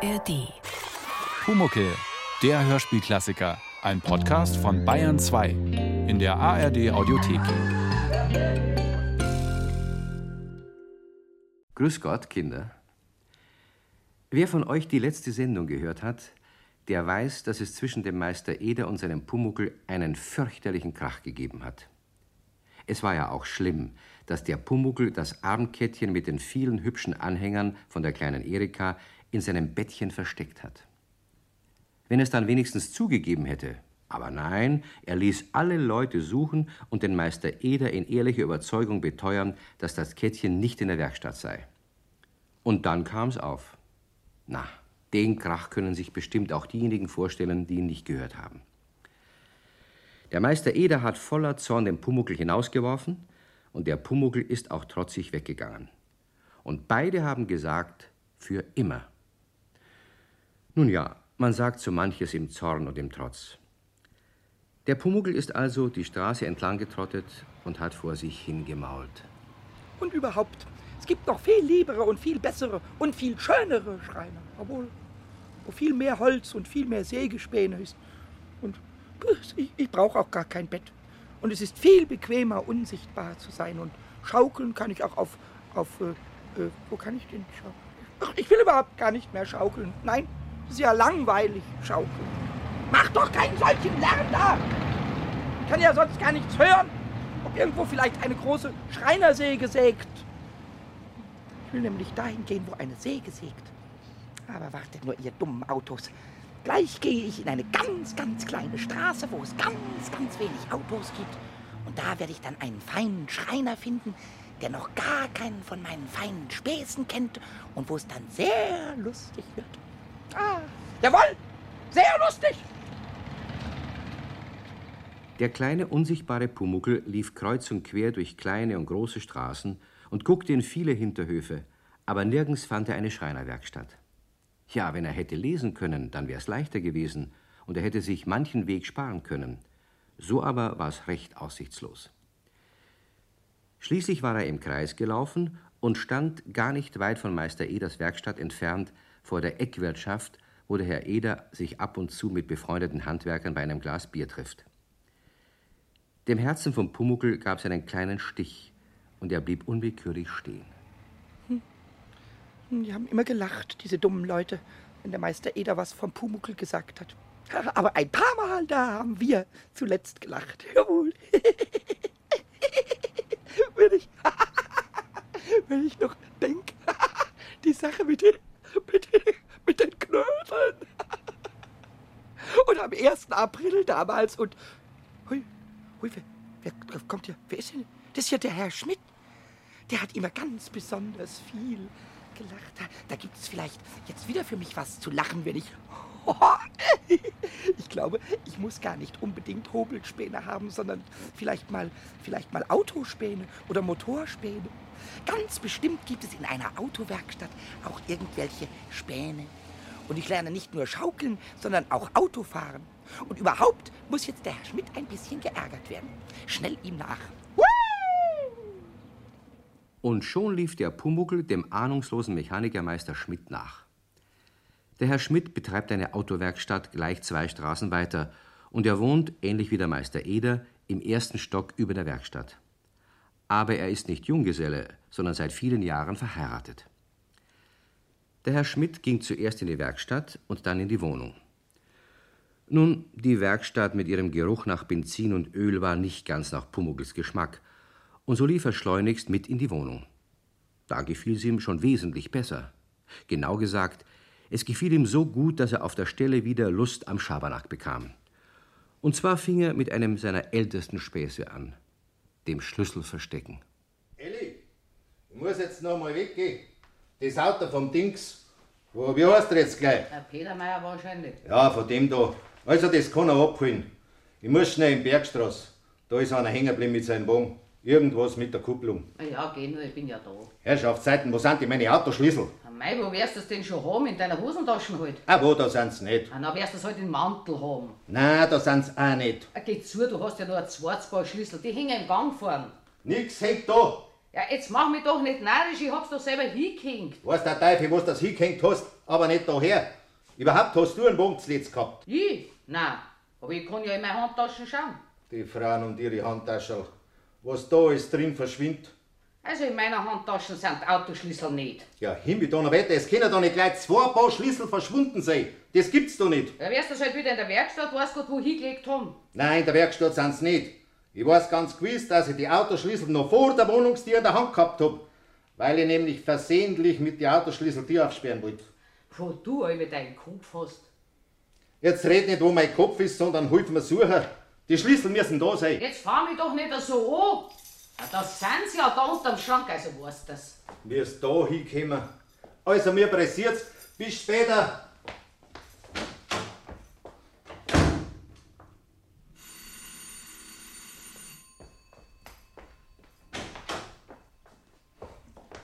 ARD. Pumuckel, der Hörspielklassiker. Ein Podcast von Bayern 2 in der ARD Audiothek. Grüß Gott, Kinder. Wer von euch die letzte Sendung gehört hat, der weiß, dass es zwischen dem Meister Eder und seinem Pumuckel einen fürchterlichen Krach gegeben hat. Es war ja auch schlimm, dass der Pumuckel das Abendkettchen mit den vielen hübschen Anhängern von der kleinen Erika in seinem Bettchen versteckt hat. Wenn es dann wenigstens zugegeben hätte, aber nein, er ließ alle Leute suchen und den Meister Eder in ehrlicher Überzeugung beteuern, dass das Kettchen nicht in der Werkstatt sei. Und dann kam's auf. Na, den Krach können sich bestimmt auch diejenigen vorstellen, die ihn nicht gehört haben. Der Meister Eder hat voller Zorn den Pumuckel hinausgeworfen und der Pumuckel ist auch trotzig weggegangen. Und beide haben gesagt, für immer. Nun ja, man sagt so manches im Zorn und im Trotz. Der Pumuckel ist also die Straße entlang getrottet und hat vor sich hingemault. Und überhaupt, es gibt noch viel liebere und viel bessere und viel schönere Schreiner. Obwohl, wo viel mehr Holz und viel mehr Sägespäne ist. Und ich, ich brauche auch gar kein Bett. Und es ist viel bequemer, unsichtbar zu sein. Und schaukeln kann ich auch auf. auf äh, äh, wo kann ich denn schaukeln? Ich will überhaupt gar nicht mehr schaukeln. Nein, ja langweilig, schaukeln. Mach doch keinen solchen Lärm da! Ich kann ja sonst gar nichts hören. Ob irgendwo vielleicht eine große Schreinersäge sägt. Ich will nämlich dahin gehen, wo eine Säge sägt. Aber wartet nur, ihr dummen Autos. Gleich gehe ich in eine ganz, ganz kleine Straße, wo es ganz, ganz wenig Autos gibt. Und da werde ich dann einen feinen Schreiner finden, der noch gar keinen von meinen feinen Späßen kennt und wo es dann sehr lustig wird. Ah, jawohl, sehr lustig. Der kleine, unsichtbare Pumuckel lief kreuz und quer durch kleine und große Straßen und guckte in viele Hinterhöfe, aber nirgends fand er eine Schreinerwerkstatt. Ja, wenn er hätte lesen können, dann wäre es leichter gewesen und er hätte sich manchen Weg sparen können. So aber war es recht aussichtslos. Schließlich war er im Kreis gelaufen und stand gar nicht weit von Meister Eders Werkstatt entfernt vor der Eckwirtschaft, wo der Herr Eder sich ab und zu mit befreundeten Handwerkern bei einem Glas Bier trifft. Dem Herzen vom Pumuckel gab es einen kleinen Stich und er blieb unwillkürlich stehen. Die haben immer gelacht, diese dummen Leute, wenn der Meister Eder was vom Pumuckel gesagt hat. Aber ein paar Mal, da haben wir zuletzt gelacht. Jawohl. wenn ich, wenn ich noch denke, die Sache mit den, mit den, mit den Knödeln. Und am 1. April damals und, hui, hui, wer, wer kommt hier? Wer ist denn? Das ist ja der Herr Schmidt. Der hat immer ganz besonders viel gelacht. Da, da gibt es vielleicht jetzt wieder für mich was zu lachen, wenn ich. Ich glaube, ich muss gar nicht unbedingt Hobelspäne haben, sondern vielleicht mal, vielleicht mal Autospäne oder Motorspäne. Ganz bestimmt gibt es in einer Autowerkstatt auch irgendwelche Späne. Und ich lerne nicht nur schaukeln, sondern auch Autofahren. Und überhaupt muss jetzt der Herr Schmidt ein bisschen geärgert werden. Schnell ihm nach. Und schon lief der Pumuckel dem ahnungslosen Mechanikermeister Schmidt nach. Der Herr Schmidt betreibt eine Autowerkstatt gleich zwei Straßen weiter und er wohnt, ähnlich wie der Meister Eder, im ersten Stock über der Werkstatt. Aber er ist nicht Junggeselle, sondern seit vielen Jahren verheiratet. Der Herr Schmidt ging zuerst in die Werkstatt und dann in die Wohnung. Nun, die Werkstatt mit ihrem Geruch nach Benzin und Öl war nicht ganz nach Pumuckls Geschmack, und so lief er schleunigst mit in die Wohnung. Da gefiel sie ihm schon wesentlich besser. Genau gesagt, es gefiel ihm so gut, dass er auf der Stelle wieder Lust am Schabernack bekam. Und zwar fing er mit einem seiner ältesten Späße an, dem Schlüsselverstecken. Elli, ich muss jetzt noch mal weggehen. Das Auto vom Dings, wo, wie heißt der jetzt gleich? Der Petermeier wahrscheinlich. Ja, von dem da. Also, das kann er abholen. Ich muss schnell in die Bergstraße. Da ist einer hängen geblieben mit seinem Wagen. Irgendwas mit der Kupplung. Ah Ja, geh nur, ich bin ja da. Herrschaftszeiten, wo sind die meine Autoschlüssel? Mei, wo wirst du das denn schon haben? In deiner Hosentasche halt? Ah, wo, da sind sie nicht. Ah, dann wirst du es halt im Mantel haben. Nein, da sind sie auch nicht. Ah, geh zu, du hast ja nur ein Schwarzballschlüssel, die hängen im Gang vorn. Nix hängt da. Ja, jetzt mach mich doch nicht narrisch, ich hab's doch selber hingehängt. Weiß der Teufel, was das hingehängt hast, aber nicht daher. Überhaupt hast du einen Bogen zuletzt gehabt. Ich? Nein, aber ich kann ja in meine Handtaschen schauen. Die Frauen und ihre Handtaschen. Was da ist drin verschwindet. Also in meiner Handtaschen sind Autoschlüssel nicht. Ja, Himmel, Donnerwetter, es können doch nicht gleich zwei Paar Schlüssel verschwunden sein. Das gibt's doch nicht. Ja, wärst du halt wieder in der Werkstatt, weißt Gott, wo hingelegt haben. Nein, in der Werkstatt sind's nicht. Ich weiß ganz gewiss, dass ich die Autoschlüssel noch vor der Wohnungstür in der Hand gehabt hab. Weil ich nämlich versehentlich mit die Autoschlüssel Tür aufsperren wollte. Wo du alle deinen Kopf hast. Jetzt red nicht, wo mein Kopf ist, sondern hilf mir suchen. Die Schlüssel müssen da sein. Jetzt fahr mich doch nicht so an. Das sind sie ja da unterm Schrank, also weißt das. Wie es da hinkommen. Also, mir pressiert's. Bis später.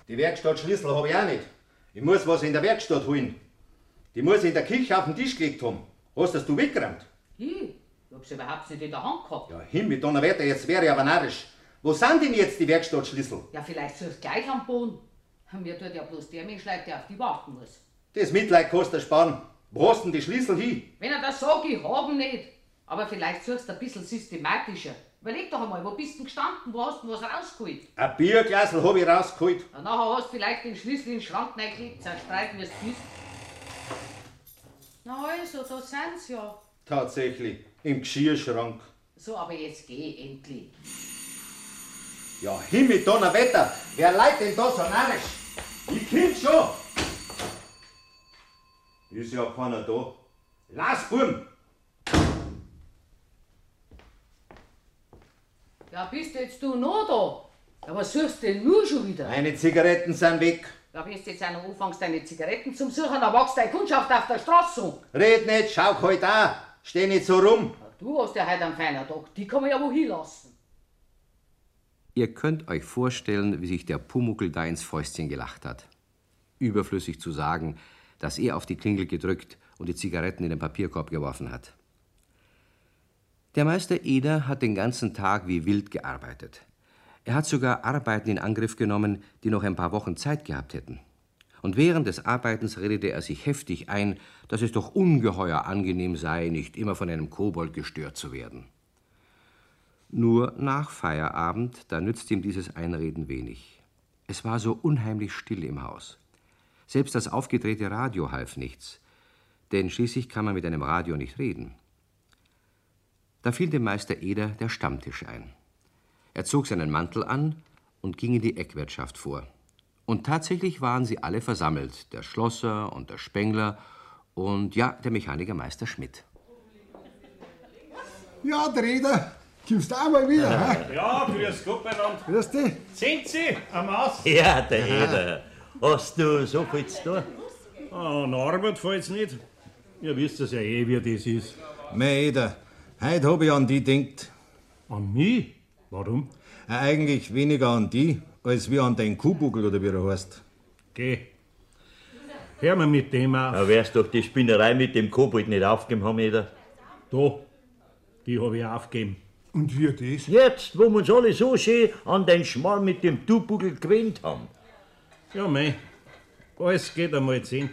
Die Werkstattschlüssel habe ich auch nicht. Ich muss was in der Werkstatt holen. Die muss ich in der Küche auf den Tisch gelegt haben. Hast das du weggeräumt? Ich? Ich hab's überhaupt nicht in der Hand gehabt. Ja, Himmel, Donnerwetter, jetzt wäre ich aber narrisch. Wo sind denn jetzt die Werkstattschlüssel? Ja, vielleicht suchst du gleich am Boden. Mir tut ja bloß der Mensch leid, der auf die warten muss. Das Mitleid kostet sparen. Wo hast denn die Schlüssel hin? Wenn er das sagt, ich hab ihn nicht. Aber vielleicht suchst du ein bisschen systematischer. Überleg doch einmal, wo bist du gestanden? Wo hast du was rausgeholt? Ein Bierglasel habe ich rausgeholt. Und nachher hast du vielleicht den Schlüssel in den Schrank reingelegt, zerstreiten wirst du bist. Na also, da sind sie ja. Tatsächlich, im Geschirrschrank. So, aber jetzt geh endlich. Ja, Himmel, Donnerwetter, wer leitet denn da so narrisch? Ich komm schon. Ist ja keiner da. Lass, Buben! Ja, bist jetzt du noch da? Ja, was suchst du denn nur schon wieder? Meine Zigaretten sind weg. Ja, bist jetzt auch noch anfängst, deine Zigaretten zum Suchen, dann wächst deine Kundschaft auf der Straße um. Red nicht, schau halt an. Steh nicht so rum. Ja, Du hast ja heute einen feinen Tag, die kann man ja wohin lassen. Ihr könnt euch vorstellen, wie sich der Pumuckel da ins Fäustchen gelacht hat. Überflüssig zu sagen, dass er auf die Klingel gedrückt und die Zigaretten in den Papierkorb geworfen hat. Der Meister Eder hat den ganzen Tag wie wild gearbeitet. Er hat sogar Arbeiten in Angriff genommen, die noch ein paar Wochen Zeit gehabt hätten. Und während des Arbeitens redete er sich heftig ein, dass es doch ungeheuer angenehm sei, nicht immer von einem Kobold gestört zu werden. Nur nach Feierabend, da nützt ihm dieses Einreden wenig. Es war so unheimlich still im Haus. Selbst das aufgedrehte Radio half nichts, denn schließlich kann man mit einem Radio nicht reden. Da fiel dem Meister Eder der Stammtisch ein. Er zog seinen Mantel an und ging in die Eckwirtschaft vor. Und tatsächlich waren sie alle versammelt, der Schlosser und der Spengler und ja, der Mechanikermeister Schmidt. Ja, der Eder, kommst du auch mal wieder, hä? Ja, grüß Gott miteinander. Grüß dich. Sind Sie am Aus? Ja, der Eder. Hast du so viel zu tun? Ah, An Arbeit fällt's nicht. Ihr wisst es ja eh, wie das ist. Mei, Eder, heute hab ich an die denkt. An mich? Warum? Äh, Eigentlich weniger an die, als wie an deinen Kuhbuckel oder wie er heißt. Geh. Hör mal mit dem auf. Da wärst doch die Spinnerei mit dem Kobold nicht aufgegeben haben, Eder. Da. Die hab ich aufgegeben. Und wie das? Jetzt, wo wir uns alle so schön an den Schmal mit dem Tubuckel gewöhnt haben. Ja, mei. Alles geht einmal Ende.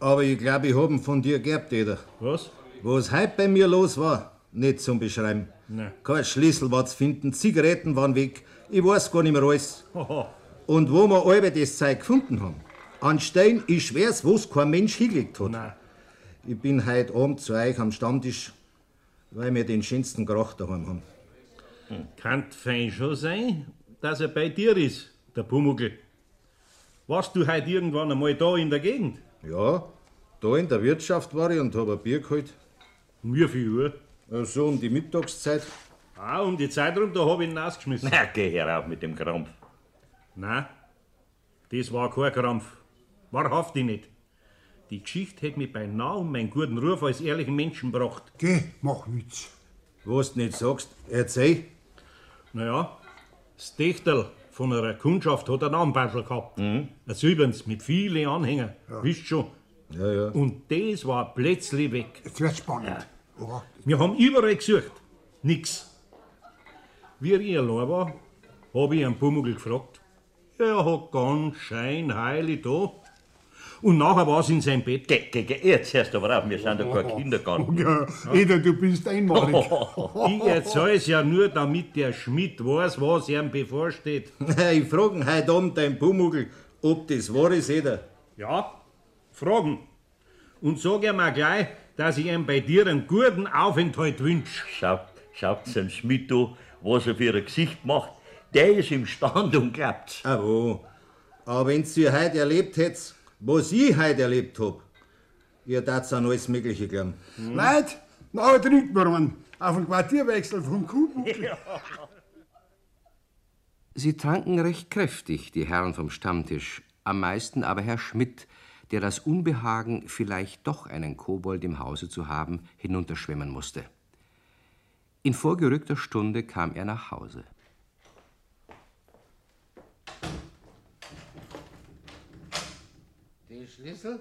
Aber ich glaube, ich hab ihn von dir geerbt, Eder. Was? Was heute bei mir los war, nicht zum Beschreiben. Nein. Kein Schlüssel war zu finden, Zigaretten waren weg, ich weiß gar nicht mehr alles. Und wo wir alle das Zeug gefunden haben, an Stein, ich schwör's, wo's kein Mensch hingelegt hat. Nein. Ich bin heute Abend zu euch am Stammtisch, weil wir den schönsten Krach daheim haben. Kann fein schon sein, dass er bei dir ist, der Pumuckl. Warst du heute irgendwann einmal da in der Gegend? Ja, da in der Wirtschaft war ich und hab ein Bier geholt. Um wie viel Uhr? Äh, So um die Mittagszeit. Ah, um die Zeit rum, da hab ich ihn rausgeschmissen. Na, geh herauf mit dem Krampf. Nein, das war kein Krampf. Wahrhaftig nicht. Die Geschichte hätte mich beinahe um meinen guten Ruf als ehrlichen Menschen gebracht. Geh, mach Witz. Was du nicht sagst, erzähl. Naja, das Techtel von einer Kundschaft hat einen Armbeutel gehabt. Ein silbernes mit vielen Anhängern. Wisst schon. Ja, ja. Und das war plötzlich weg. Jetzt wird's spannend. Oder? Wir haben überall gesucht. Nix. Wie ich allein war, habe ich einen Pumuckl gefragt. Er hat ganz scheinheilig da. Und nachher war es in sein Bett. Ge ge ge jetzt hörst du aber auf, wir sind doch kein Kindergarten. Ja, Eder, du bist einmalig. Ich erzähl's ja nur, damit der Schmidt weiß, was ihm bevorsteht. Ich frage heute Abend dein Pumuckl, ob das wahr ist, Eder. Ja, fragen. Und sag ihm auch gleich, dass ich ihm bei dir einen guten Aufenthalt wünsch. Schaut, schaut dem Schmidt an, was er für ein Gesicht macht. Der ist im Stand und glaubt's. Ah, wo. Aber wenn's ihr heute erlebt hättet, was ich heute erlebt hab, ihr dacht's an alles Mögliche glauben. Leute, nachher trinken wir einen auf den Quartierwechsel vom Kuhbuckel. Sie tranken recht kräftig, die Herren vom Stammtisch, am meisten aber Herr Schmidt, der das Unbehagen, vielleicht doch einen Kobold im Hause zu haben, hinunterschwemmen musste. In vorgerückter Stunde kam er nach Hause. Schlüssel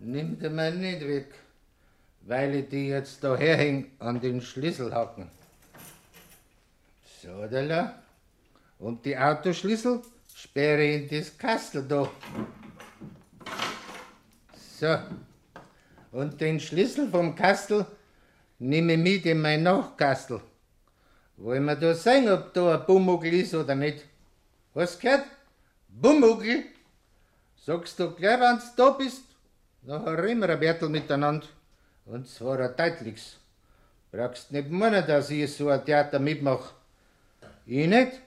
nimmt er mir nicht weg, weil ich die jetzt da herhäng an den Schlüsselhaken. So, da. Und die Autoschlüssel sperre in das Kastel da. So. Und den Schlüssel vom Kastel nehme ich mit in mein Nachkastel. Wollen wir da sehen, ob da ein Bumuggel ist oder nicht? Hast du gehört? Bumuggel? Sagst du gleich, wenn du da bist? Nachher reden wir ein Bertel miteinander. Und zwar ein deutliches. Brauchst nicht meinen, dass ich so ein Theater mitmache. Ich nicht.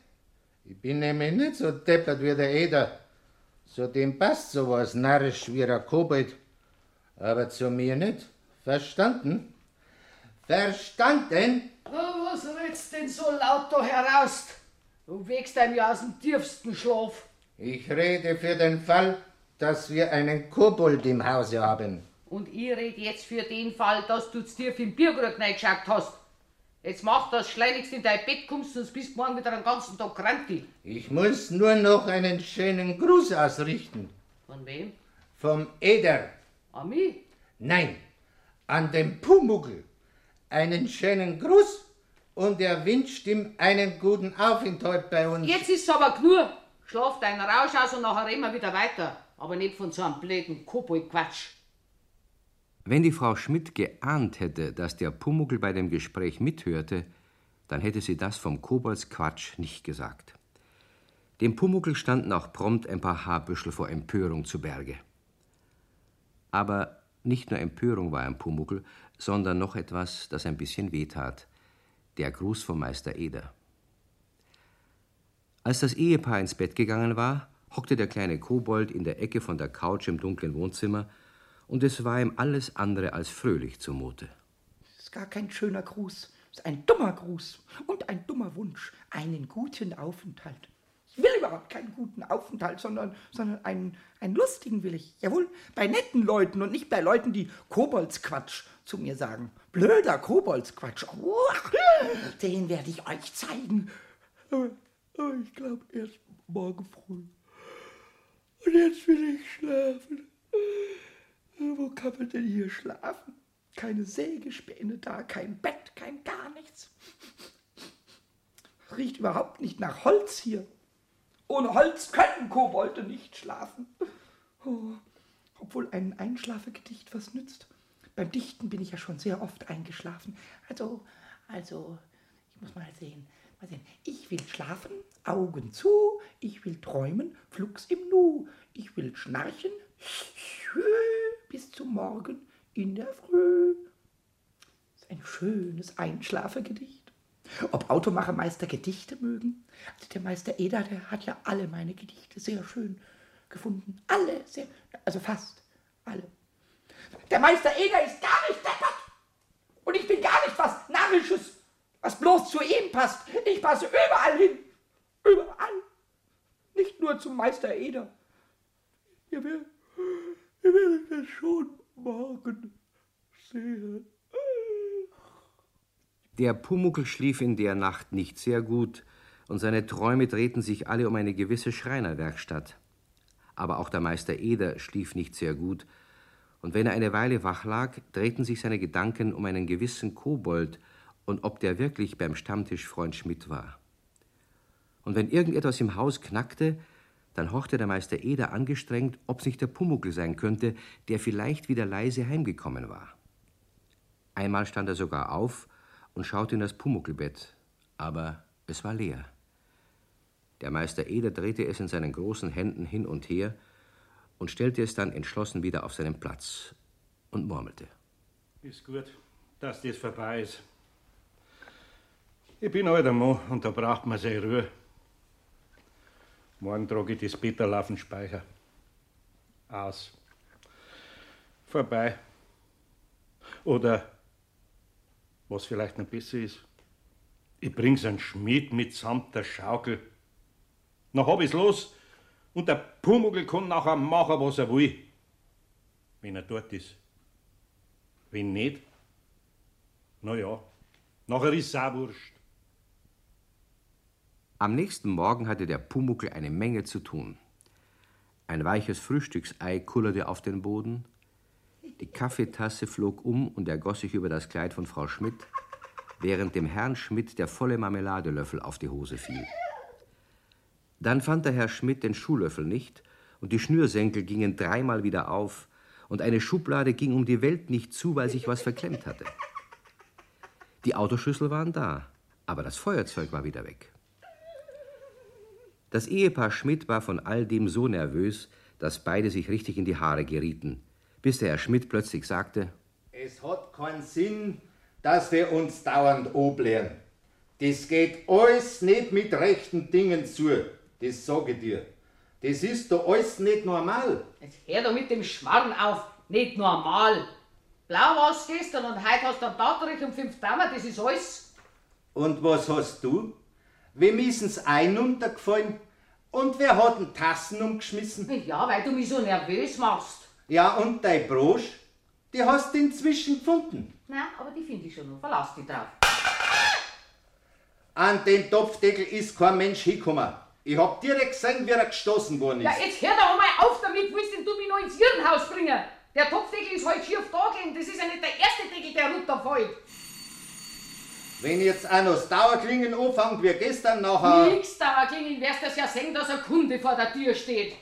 Ich bin nämlich nicht so deppert wie der Eder. Zu dem passt sowas narrisch wie ein Kobold. Aber zu mir nicht. Verstanden? Verstanden? Na, was redst denn so laut da heraus? Du wächst einem ja aus dem tiefsten Schlaf. Ich rede für den Fall, dass wir einen Kobold im Hause haben. Und ich red jetzt für den Fall, dass du zu tief im Bierkrug reingeschaut hast. Jetzt mach das schleunigst in dein Bett kommst, sonst bist du morgen wieder den ganzen Tag krank. Ich muss nur noch einen schönen Gruß ausrichten. Von wem? Vom Eder. An mich? Nein, an den Pumuckl. Einen schönen Gruß und er wünscht ihm einen guten Aufenthalt bei uns. Jetzt ist's aber genug. Schlaf deinen Rausch aus und nachher reden wir wieder weiter. Aber nicht von so einem blöden Kobold-Quatsch. Wenn die Frau Schmidt geahnt hätte, dass der Pumuckl bei dem Gespräch mithörte, dann hätte sie das vom Koboldsquatsch nicht gesagt. Dem Pumuckl standen auch prompt ein paar Haarbüschel vor Empörung zu Berge. Aber nicht nur Empörung war im Pumuckl, sondern noch etwas, das ein bisschen wehtat. Der Gruß vom Meister Eder. Als das Ehepaar ins Bett gegangen war, hockte der kleine Kobold in der Ecke von der Couch im dunklen Wohnzimmer, und es war ihm alles andere als fröhlich zumute. Das ist gar kein schöner Gruß. Das ist ein dummer Gruß und ein dummer Wunsch. Einen guten Aufenthalt. Ich will überhaupt keinen guten Aufenthalt, sondern, sondern einen, einen lustigen will ich. Jawohl, bei netten Leuten und nicht bei Leuten, die Koboldsquatsch zu mir sagen. Blöder Koboldsquatsch. Uah, den werde ich euch zeigen. Aber, aber ich glaube erst morgen früh. Und jetzt will ich schlafen. Wo kann man denn hier schlafen? Keine Sägespäne da, kein Bett, kein gar nichts. Riecht überhaupt nicht nach Holz hier. Ohne Holz können Kobolde nicht schlafen. Oh, obwohl ein Einschlafegedicht was nützt. Beim Dichten bin ich ja schon sehr oft eingeschlafen. Also, also, ich muss mal sehen. Mal sehen. Ich will schlafen, Augen zu. Ich will träumen, flugs im Nu. Ich will schnarchen, bis zum Morgen in der Früh. Das ist ein schönes Einschlafegedicht. Ob Automachermeister Gedichte mögen? Also der Meister Eder, der hat ja alle meine Gedichte sehr schön gefunden. Alle, sehr, also fast alle. Der Meister Eder ist gar nicht deppert. Und ich bin gar nicht was Narrisches, was bloß zu ihm passt. Ich passe überall hin. Überall. Nicht nur zum Meister Eder. Ihr werdet, ihr werdet das schon morgen sehen. Der Pumuckl schlief in der Nacht nicht sehr gut, und seine Träume drehten sich alle um eine gewisse Schreinerwerkstatt. Aber auch der Meister Eder schlief nicht sehr gut, und wenn er eine Weile wach lag, drehten sich seine Gedanken um einen gewissen Kobold und ob der wirklich beim Stammtisch Freund Schmidt war. Und wenn irgendetwas im Haus knackte, Dann horchte der Meister Eder angestrengt, ob's nicht der Pumuckl sein könnte, der vielleicht wieder leise heimgekommen war. Einmal stand er sogar auf und schaute in das Pumuckelbett, aber es war leer. Der Meister Eder drehte es in seinen großen Händen hin und her und stellte es dann entschlossen wieder auf seinen Platz und murmelte. Ist gut, dass das vorbei ist. Ich bin alter Mann und da braucht man seine Ruhe. Morgen trage ich das Betterl auf den Speicher. Aus. Vorbei. Oder, was vielleicht noch besser ist, ich bring's an Schmied mitsamt der Schaukel. Noch hab ich's los und der Pumuckl kann nachher machen, was er will. Wenn er dort ist. Wenn nicht, na ja, nachher ist's auch wurscht. Am nächsten Morgen hatte der Pumuckl eine Menge zu tun. Ein weiches Frühstücksei kullerte auf den Boden, die Kaffeetasse flog um und ergoss sich über das Kleid von Frau Schmidt, während dem Herrn Schmidt der volle Marmeladelöffel auf die Hose fiel. Dann fand der Herr Schmidt den Schuhlöffel nicht, und die Schnürsenkel gingen dreimal wieder auf, und eine Schublade ging um die Welt nicht zu, weil sich was verklemmt hatte. Die Autoschlüssel waren da, aber das Feuerzeug war wieder weg. Das Ehepaar Schmidt war von all dem so nervös, dass beide sich richtig in die Haare gerieten, bis der Herr Schmidt plötzlich sagte: Es hat keinen Sinn, dass wir uns dauernd oblehren. Das geht alles nicht mit rechten Dingen zu, das sage ich dir. Das ist doch alles nicht normal. Jetzt hör doch mit dem Schmarrn auf, nicht normal. Blau warst gestern und heute hast du einen Tauterich um fünf Daumen, das ist alles. Und was hast du? Wem issen's ein untergefallen? Und wer hat den Tassen umgeschmissen? Ja, weil du mich so nervös machst. Ja, und dein Brosch? Die hast du inzwischen gefunden. Nein, aber die finde ich schon noch. Verlass dich drauf. An den Topfdeckel ist kein Mensch hingekommen. Ich hab direkt gesehen, wie er gestoßen worden ist. Ja, jetzt hör doch einmal auf damit, willst denn du mich noch ins Irrenhaus bringen? Der Topfdeckel ist heute schief da gelegen. Das ist ja nicht der erste Deckel, der runterfällt. Wenn jetzt auch noch das Dauerklingen anfängt wie gestern nachher. Nix Dauerklingel, wirst das ja sehen, dass ein Kunde vor der Tür steht.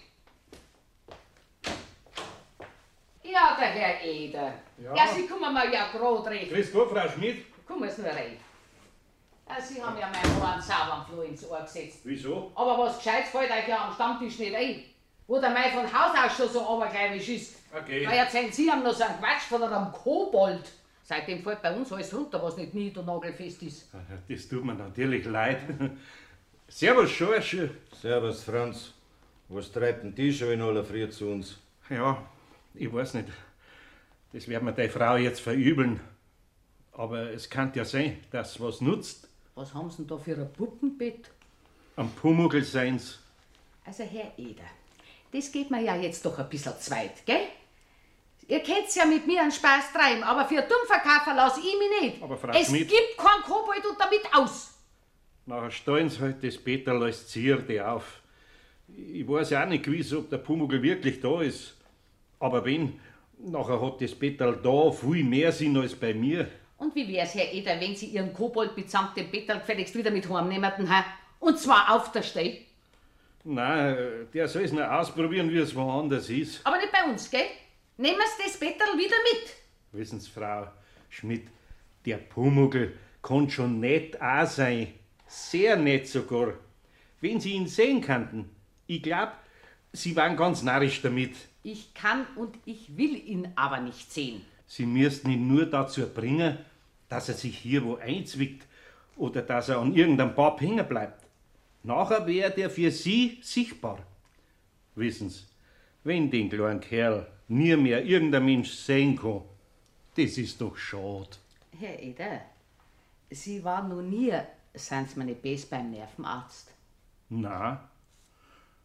Ja, der Herr Eder. Ja. Ja, Sie kommen mir ja grad recht. Grüß Gott, Frau Schmidt. Kommen Sie nur rein. Ja, Sie haben ja meinen Ohren sauber am Floh ins Ohr gesetzt. Wieso? Aber was Gescheites fällt euch ja am Stammtisch nicht ein. Wo der Mai von Haus aus schon so abergläubisch ist. Okay. Da erzählen Sie haben noch so einen Quatsch von einem Kobold. Seitdem fällt bei uns alles runter, was nicht nied- und nagelfest ist. Das tut mir natürlich leid. Servus, Schorsch. Servus, Franz. Was treibt denn die schon in aller Früh zu uns? Ja, ich weiß nicht. Das wird mir deine Frau jetzt verübeln. Aber es kann ja sein, dass was nutzt. Was haben Sie denn da für ein Puppenbett? Am Pumuckl sein's. Also, Herr Eder, das geht mir ja jetzt doch ein bisschen zweit, gell? Ihr könnt's ja mit mir einen Spaß treiben, aber für Dummverkäufer lass ich mich nicht. Aber Frau es Schmidt- gibt keinen Kobold und damit aus. Nachher stellen sie halt das Peterl als Zierde auf. Ich weiß ja auch nicht gewiss, ob der Pumuckl wirklich da ist. Aber wenn, nachher hat das Peterl da viel mehr Sinn als bei mir. Und wie wär's, Herr Eder, wenn Sie Ihren Kobold mitsamt dem Bettel gefälligst wieder mit heimnehmen, ha? Und zwar auf der Stelle. Nein, der soll es noch ausprobieren, wie es woanders ist. Aber nicht bei uns, gell? Nehmen Sie das Bettel wieder mit. Wissen Sie, Frau Schmidt, der Pumuckl kann schon nett auch sein. Sehr nett sogar. Wenn Sie ihn sehen könnten. Ich glaub, Sie waren ganz narrisch damit. Ich kann und ich will ihn aber nicht sehen. Sie müssten ihn nur dazu bringen, dass er sich hier wo einzwickt oder dass er an irgendeinem Bab hängen bleibt. Nachher wäre der für Sie sichtbar. Wissen Sie, wenn den kleinen Kerl nie mehr irgendein Mensch sehen kann, das ist doch schade. Herr Eder, Sie waren noch nie, seien Sie mir nicht best beim Nervenarzt. Na,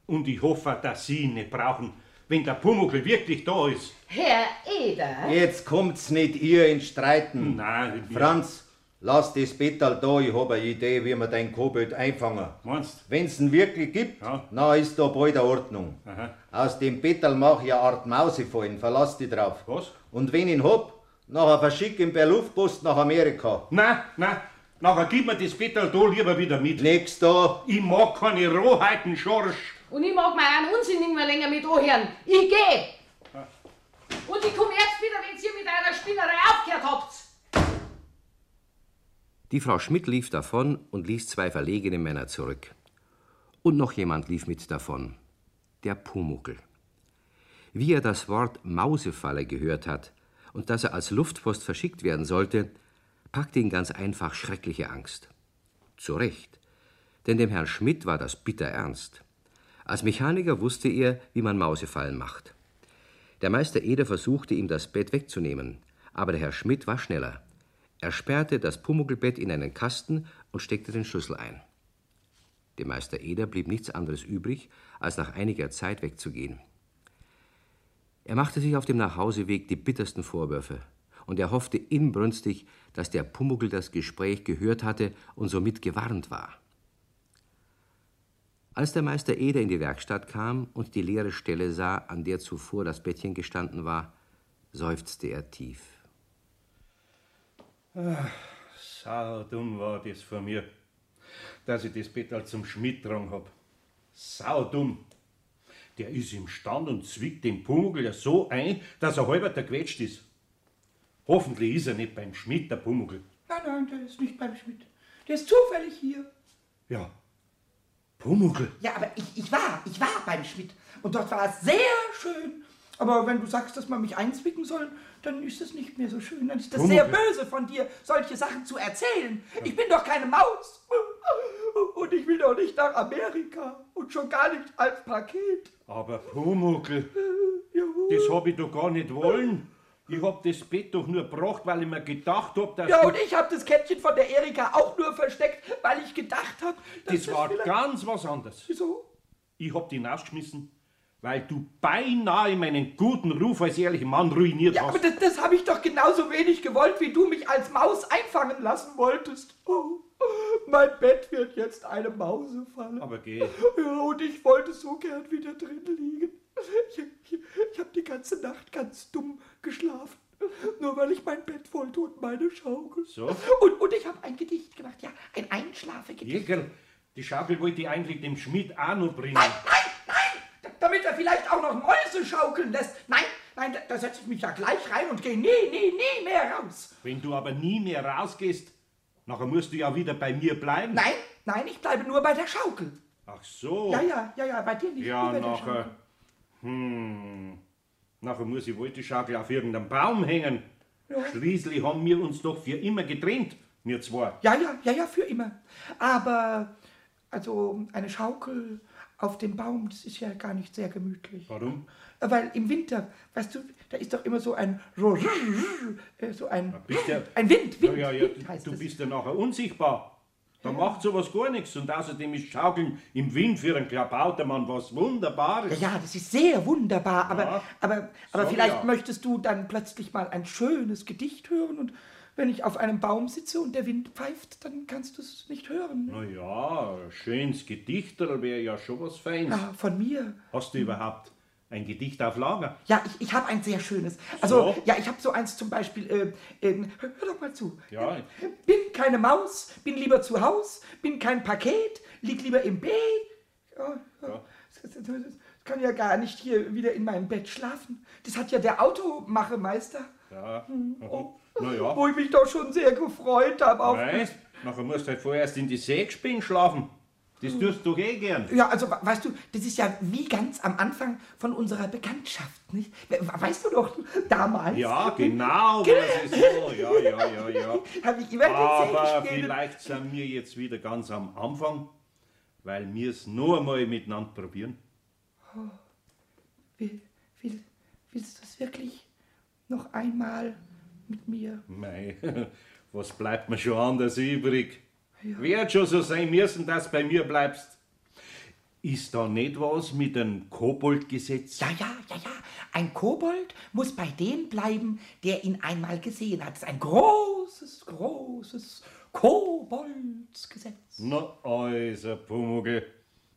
und ich hoffe, dass Sie ihn nicht brauchen, wenn der Pumuckl wirklich da ist. Herr Eder? Jetzt kommt's nicht ihr in Streiten. Nein, Franz, lass das Bettal da, ich hab eine Idee, wie wir dein Kobold einfangen. Meinst Wenn's ihn wirklich gibt, Ja. na ist da bald eine Ordnung. Aha. Aus dem Bettal mach ich eine Art Mausefallen, verlass dich drauf. Was? Und wenn ich ihn hab, nachher verschick ihn per Luftpost nach Amerika. Nein, nein, nachher gib mir das Bettel da lieber wieder mit. Nix da. Ich mag keine Rohheiten, Schorsch. Und ich mag meinen Unsinn nicht mehr länger mit anhören. Ich geh! Und ich komme erst wieder, wenn ihr mit eurer Spinnerei aufgehört habt. Die Frau Schmidt lief davon und ließ zwei verlegene Männer zurück. Und noch jemand lief mit davon. Der Pumuckel. Wie er das Wort Mausefalle gehört hat und dass er als Luftpost verschickt werden sollte, packte ihn ganz einfach schreckliche Angst. Zu Recht, denn dem Herrn Schmidt war das bitter ernst. Als Mechaniker wusste er, wie man Mausefallen macht. Der Meister Eder versuchte, ihm das Bett wegzunehmen, aber der Herr Schmidt war schneller. Er sperrte das Pumuckelbett in einen Kasten und steckte den Schlüssel ein. Dem Meister Eder blieb nichts anderes übrig, als nach einiger Zeit wegzugehen. Er machte sich auf dem Nachhauseweg die bittersten Vorwürfe, und er hoffte inbrünstig, dass der Pumuckel das Gespräch gehört hatte und somit gewarnt war. Als der Meister Eder in die Werkstatt kam und die leere Stelle sah, an der zuvor das Bettchen gestanden war, seufzte er tief. Ach, sau dumm war das von mir, dass ich das Bett halt zum Schmidt dran hab. Sau dumm. Der ist im Stand und zwickt den Pumuckl ja so ein, dass er halber zerquetscht ist. Hoffentlich ist er nicht beim Schmidt, der Pumuckl. Nein, nein, der ist nicht beim Schmidt. Der ist zufällig hier. Ja. Pumuckl. Ja, aber ich, ich war, ich war beim Schmidt. Und dort war es sehr schön. Aber wenn du sagst, dass man mich einzwicken soll, dann ist es nicht mehr so schön. Dann ist das sehr böse von dir, solche Sachen zu erzählen. Ich bin doch keine Maus. Und ich will doch nicht nach Amerika. Und schon gar nicht als Paket. Aber Pumuckl, das hab ich doch gar nicht wollen. Ich hab das Bett doch nur gebracht, weil ich mir gedacht hab, dass Ja, und ich habe das Kettchen von der Erika auch nur versteckt, weil ich gedacht habe, das war vielleicht- ganz was anderes. Wieso? Ich hab dich rausgeschmissen, weil du beinahe meinen guten Ruf als ehrlicher Mann ruiniert Ja, aber hast. das, das habe ich doch genauso wenig gewollt, wie du mich als Maus einfangen lassen wolltest. Oh, mein Bett wird jetzt eine Mausefalle. Aber geh. Ja, und ich wollte so gern wieder drin liegen. Ich, ich, ich habe die ganze Nacht ganz dumm geschlafen. Nur weil ich mein Bett wollte und meine Schaukel. So? Und, und ich habe ein Gedicht gemacht, ja, ein Einschlafegedicht. Jägerl, die Schaukel wollte ich eigentlich dem Schmidt auch noch bringen. Nein, nein, Damit er vielleicht auch noch Mäuse schaukeln lässt. Nein, nein, da, da setze ich mich ja gleich rein und gehe nie, nie, nie mehr raus. Wenn du aber nie mehr rausgehst, nachher musst du ja wieder bei mir bleiben. Nein, nein, ich bleibe nur bei der Schaukel. Ach so. Ja, ja, ja, ja, bei dir nicht. Ja, nachher. Hm. Nachher muss ich wohl die Schaukel auf irgendeinem Baum hängen. Schließlich haben wir uns doch für immer getrennt, wir zwei. Ja, ja, ja, ja, für immer. Aber, also, eine Schaukel auf dem Baum, das ist ja gar nicht sehr gemütlich. Warum? Weil im Winter, weißt du, da ist doch immer so ein, so äh, so ein, ja- ein Wind, Wind, Ja, ja, Wind heißt du bist ja nachher unsichtbar. Da macht sowas gar nichts. Und außerdem ist Schaukeln im Wind für einen Klabautermann was Wunderbares. Ja, das ist sehr wunderbar, aber, aber, aber So, vielleicht möchtest du dann plötzlich mal ein schönes Gedicht hören und wenn ich auf einem Baum sitze und der Wind pfeift, dann kannst du es nicht hören. Ne? Na ja, schönes Gedichterl wäre ja schon was Feines. Ja, von mir. Hast du überhaupt ein Gedicht auf Lager? Ja, ich, ich habe ein sehr schönes. Also, So? ja, ich habe so eins zum Beispiel, äh, hör, hör doch mal zu. Ja. Bin keine Maus, bin lieber zu Haus, bin kein Paket, lieg lieber im Bett. Ja, ja. Das, das, das kann ja gar nicht hier wieder in meinem Bett schlafen. Das hat ja der Automachemeister, Ja. oh, Na ja. wo ich mich doch schon sehr gefreut habe. Auf Weißt, nachher musst du halt vorerst in die Sägspinne schlafen. Das tust du eh gern. ja, also we- weißt du, das ist ja wie ganz am Anfang von unserer Bekanntschaft, nicht? We- Weißt du doch, damals Ja, genau, was ist so. Ja, ja, ja, ja. habe ich immer Aber vielleicht sind wir jetzt wieder ganz am Anfang, weil wir es noch einmal miteinander probieren. Will, will, willst du es wirklich noch einmal mit mir? Mei, was bleibt mir schon anders übrig? Wird schon so sein müssen, dass du bei mir bleibst. Ist da nicht was mit dem Koboldgesetz? Ja, ja, ja, ja. Ein Kobold muss bei dem bleiben, der ihn einmal gesehen hat. Das ist ein großes, großes Koboldsgesetz. Na also, Pumuckl,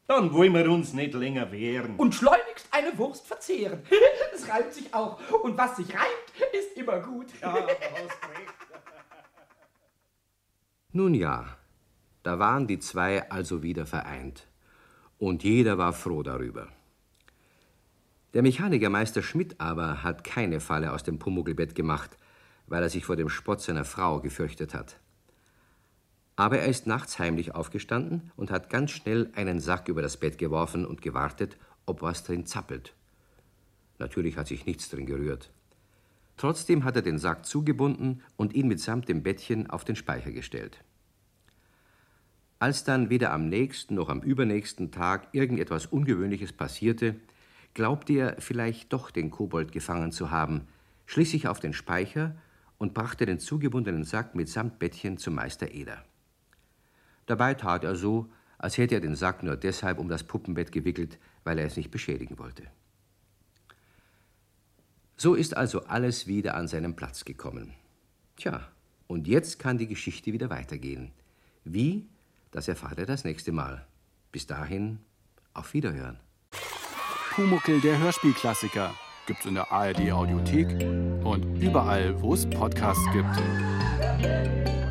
dann wollen wir uns nicht länger wehren. Und schleunigst eine Wurst verzehren. Das reimt sich auch. Und was sich reimt, ist immer gut. Ja, da hast recht. Nun ja, da waren die zwei also wieder vereint. Und jeder war froh darüber. Der Mechanikermeister Schmidt aber hat keine Falle aus dem Pumuckelbett gemacht, weil er sich vor dem Spott seiner Frau gefürchtet hat. Aber er ist nachts heimlich aufgestanden und hat ganz schnell einen Sack über das Bett geworfen und gewartet, ob was drin zappelt. Natürlich hat sich nichts drin gerührt. Trotzdem hat er den Sack zugebunden und ihn mitsamt dem Bettchen auf den Speicher gestellt. Als dann weder am nächsten noch am übernächsten Tag irgendetwas Ungewöhnliches passierte, glaubte er vielleicht doch den Kobold gefangen zu haben, schlich sich auf den Speicher und brachte den zugebundenen Sack mitsamt Bettchen zum Meister Eder. Dabei tat er so, als hätte er den Sack nur deshalb um das Puppenbett gewickelt, weil er es nicht beschädigen wollte. So ist also alles wieder an seinen Platz gekommen. Tja, und jetzt kann die Geschichte wieder weitergehen. Wie? Das erfahrt ihr das nächste Mal. Bis dahin, auf Wiederhören. Pumuckel, der Hörspielklassiker, gibt's in der ARD Audiothek und überall, wo es Podcasts gibt.